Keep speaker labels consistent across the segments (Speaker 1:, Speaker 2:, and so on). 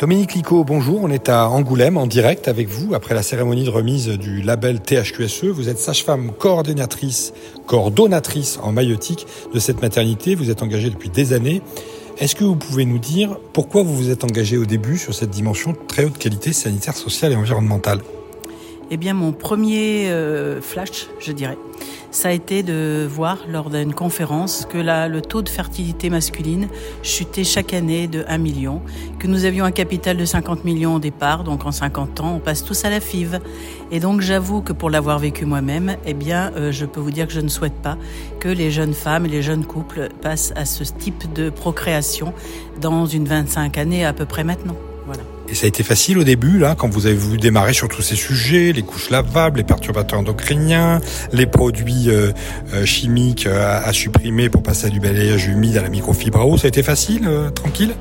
Speaker 1: Dominique Lico, bonjour. On est à Angoulême en direct avec vous après la cérémonie de remise du label THQSE. Vous êtes sage-femme coordonnatrice, coordonnatrice en maïotique de cette maternité. Vous êtes engagée depuis des années. Est-ce que vous pouvez nous dire pourquoi vous vous êtes engagée au début sur cette dimension de très haute qualité sanitaire, sociale et environnementale?
Speaker 2: Eh bien, mon premier euh, flash, je dirais, ça a été de voir lors d'une conférence que le taux de fertilité masculine chutait chaque année de 1 million, que nous avions un capital de 50 millions au départ, donc en 50 ans, on passe tous à la FIV. Et donc j'avoue que pour l'avoir vécu moi-même, eh bien, euh, je peux vous dire que je ne souhaite pas que les jeunes femmes et les jeunes couples passent à ce type de procréation dans une 25 années à peu près maintenant.
Speaker 1: Et ça a été facile au début, là, quand vous avez voulu démarrer sur tous ces sujets, les couches lavables, les perturbateurs endocriniens, les produits euh, euh, chimiques euh, à, supprimer pour passer du balayage humide, à la microfibre à eau. Ça a été facile, tranquille?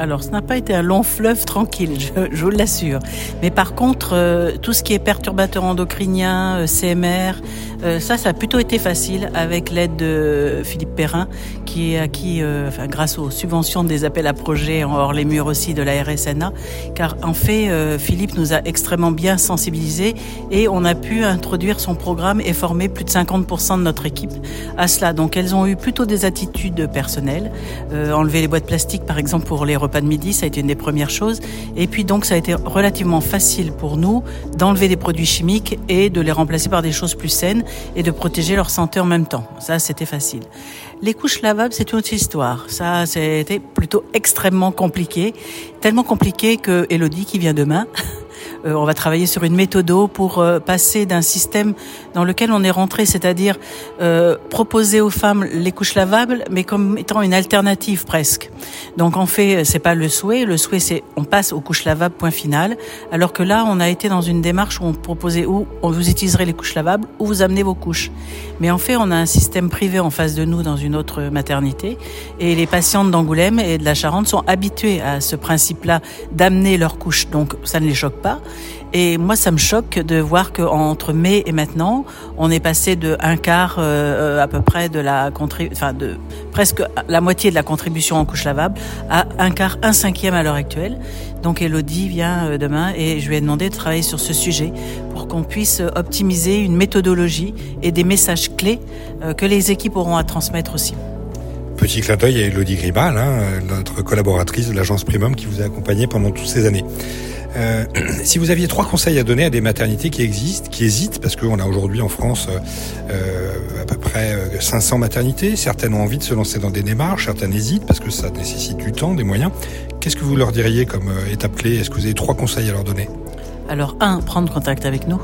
Speaker 2: Alors, ce n'a pas été un long fleuve tranquille, je, vous l'assure. Mais par contre, tout ce qui est perturbateur endocrinien, CMR, ça, ça a plutôt été facile avec l'aide de Philippe Perrin, qui est acquis euh, enfin, grâce aux subventions des appels à projets hors les murs aussi de la RSNA, car en fait, euh, Philippe nous a extrêmement bien sensibilisés et on a pu introduire son programme et former plus de 50% de notre équipe à cela. Donc elles ont eu plutôt des attitudes personnelles, euh, enlever les boîtes plastiques par exemple pour les repas de midi, ça a été une des premières choses, et puis donc ça a été relativement facile pour nous d'enlever des produits chimiques et de les remplacer par des choses plus saines et de protéger leur santé en même temps. Ça, c'était facile. Les couches lavables, c'est une autre histoire. Ça, c'était plutôt extrêmement compliqué. Tellement compliqué que Elodie, qui vient demain, Euh, on va travailler sur une méthode pour euh, passer d'un système dans lequel on est rentré, c'est-à-dire euh, proposer aux femmes les couches lavables, mais comme étant une alternative presque. Donc en fait, c'est pas le souhait. Le souhait, c'est on passe aux couches lavables, point final. Alors que là, on a été dans une démarche où on proposait où on vous utiliserez les couches lavables ou vous amenez vos couches. Mais en fait, on a un système privé en face de nous dans une autre maternité, et les patientes d'Angoulême et de la Charente sont habituées à ce principe-là d'amener leurs couches. Donc ça ne les choque pas. Et moi, ça me choque de voir qu'entre mai et maintenant, on est passé de un quart euh, à peu près de la enfin de presque la moitié de la contribution en couche lavable à un quart, un cinquième à l'heure actuelle. Donc Elodie vient euh, demain et je lui ai demandé de travailler sur ce sujet pour qu'on puisse optimiser une méthodologie et des messages clés euh, que les équipes auront à transmettre aussi.
Speaker 1: Petit clin d'œil à Elodie Gribal, hein, notre collaboratrice de l'agence Primum qui vous a accompagné pendant toutes ces années. Euh, si vous aviez trois conseils à donner à des maternités qui existent, qui hésitent, parce qu'on a aujourd'hui en France euh, à peu près 500 euh, maternités, certaines ont envie de se lancer dans des démarches, certaines hésitent parce que ça nécessite du temps, des moyens. Qu'est-ce que vous leur diriez comme étape clé? Est-ce que vous avez trois conseils à leur donner?
Speaker 2: Alors, un, prendre contact avec nous.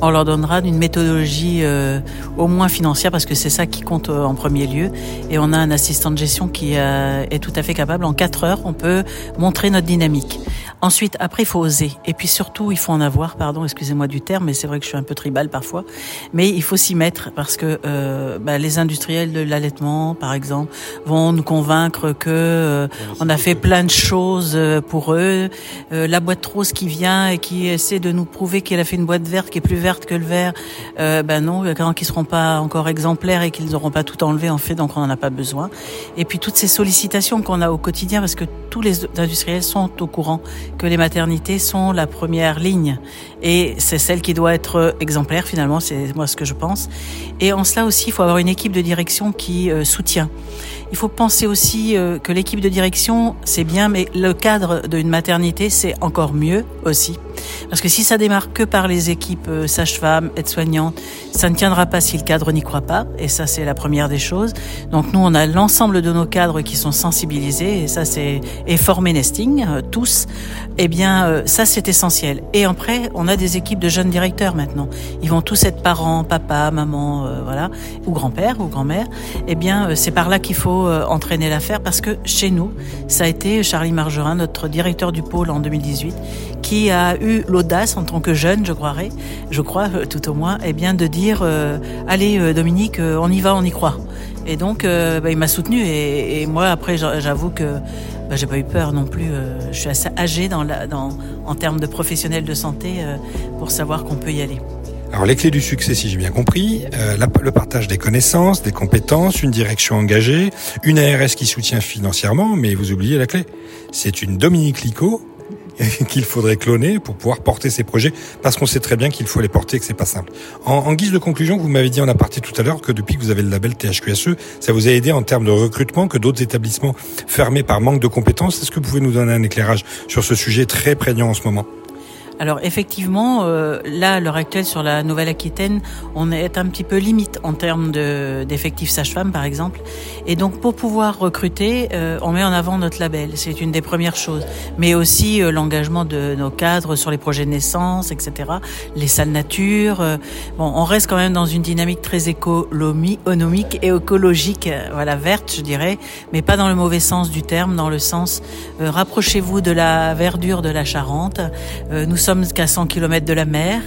Speaker 2: On leur donnera une méthodologie euh, au moins financière parce que c'est ça qui compte euh, en premier lieu. Et on a un assistant de gestion qui euh, est tout à fait capable. En quatre heures, on peut montrer notre dynamique. Ensuite, après, il faut oser. Et puis surtout, il faut en avoir, pardon, excusez-moi du terme, mais c'est vrai que je suis un peu tribal parfois. Mais il faut s'y mettre parce que bah, les industriels de l'allaitement, par exemple, vont nous convaincre que on a fait plein de choses pour eux. la boîte rose qui vient et qui de nous prouver qu'elle a fait une boîte verte qui est plus verte que le vert, euh, ben non, quand ils seront pas encore exemplaires et qu'ils n'auront pas tout enlevé en fait, donc on n'en a pas besoin. Et puis toutes ces sollicitations qu'on a au quotidien, parce que tous les industriels sont au courant que les maternités sont la première ligne et c'est celle qui doit être exemplaire finalement, c'est moi ce que je pense. Et en cela aussi, il faut avoir une équipe de direction qui euh, soutient. Il faut penser aussi euh, que l'équipe de direction, c'est bien, mais le cadre d'une maternité, c'est encore mieux aussi. Parce que si ça démarre que par les équipes euh, sages-femmes, aides-soignantes, ça ne tiendra pas si le cadre n'y croit pas. Et ça, c'est la première des choses. Donc nous, on a l'ensemble de nos cadres qui sont sensibilisés. Et ça, c'est et formés nesting, euh, tous. Eh bien, ça, c'est essentiel. Et après, on a des équipes de jeunes directeurs maintenant. Ils vont tous être parents, papa, maman, voilà, ou grand-père ou grand-mère. Eh bien, c'est par là qu'il faut euh, entraîner l'affaire parce que chez nous, ça a été Charlie Margerin, notre directeur du pôle en 2018, qui a eu l'audace en tant que jeune, je croirais, je crois euh, tout au moins, et eh bien de dire euh, allez Dominique, on y va, on y croit. Et donc bah, il m'a soutenu et, moi après j'avoue que bah, j'ai pas eu peur non plus. je suis assez âgée dans la, dans, en termes de professionnel de santé pour savoir qu'on peut y aller.
Speaker 1: Alors les clés du succès, si j'ai bien compris, euh, le partage des connaissances, des compétences, une direction engagée, une ARS qui soutient financièrement, mais vous oubliez la clé. C'est une Dominique Lico qu'il faudrait cloner pour pouvoir porter ces projets, parce qu'on sait très bien qu'il faut les porter et que c'est pas simple. En, guise de conclusion, vous m'avez dit en aparté tout à l'heure que depuis que vous avez le label THQSE, ça vous a aidé en termes de recrutement que d'autres établissements fermés par manque de compétences. Est-ce que vous pouvez nous donner un éclairage sur ce sujet très prégnant en ce moment?
Speaker 2: Alors effectivement, euh, là, à l'heure actuelle, sur la Nouvelle-Aquitaine, on est un petit peu limite en termes d'effectifs sage-femme, par exemple. Et donc, pour pouvoir recruter, euh, on met en avant notre label. C'est une des premières choses. Mais aussi euh, l'engagement de nos cadres sur les projets de naissance, etc. Les salles nature. Euh, bon, on reste quand même dans une dynamique très économique et écologique, euh, voilà, verte, je dirais, mais pas dans le mauvais sens du terme, dans le sens rapprochez-vous de la verdure de la Charente. nous sommes qu'à 100 km de la mer.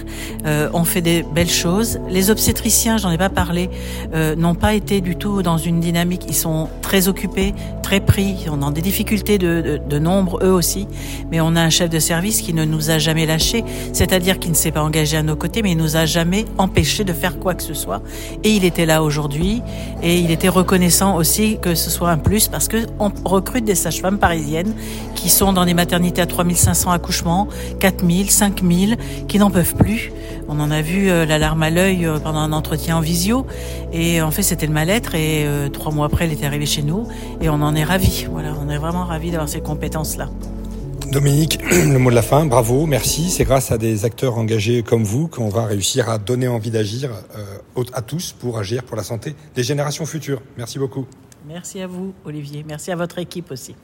Speaker 2: Euh, on fait des belles choses. Les obstétriciens, j'en ai pas parlé, euh, n'ont pas été du tout dans une dynamique. Ils sont très occupés, pris. On a des difficultés de, de, nombre eux aussi. Mais on a un chef de service qui ne nous a jamais lâchés. C'est-à-dire qu'il ne s'est pas engagé à nos côtés, mais il nous a jamais empêché de faire quoi que ce soit. Et il était là aujourd'hui. Et il était reconnaissant aussi que ce soit un plus parce que on recrute des sages-femmes parisiennes qui sont dans des maternités à 3500 accouchements, 4000, 5000 qui n'en peuvent plus. On en a vu euh, l'alarme à l'œil euh, pendant un entretien en visio et en fait c'était le mal-être et euh, trois mois après elle était arrivée chez nous et on en est ravis. Voilà, on est vraiment ravis d'avoir ces compétences-là.
Speaker 1: Dominique, le mot de la fin, bravo, merci. C'est grâce à des acteurs engagés comme vous qu'on va réussir à donner envie d'agir euh, à tous pour agir pour la santé des générations futures. Merci beaucoup.
Speaker 2: Merci à vous, Olivier. Merci à votre équipe aussi.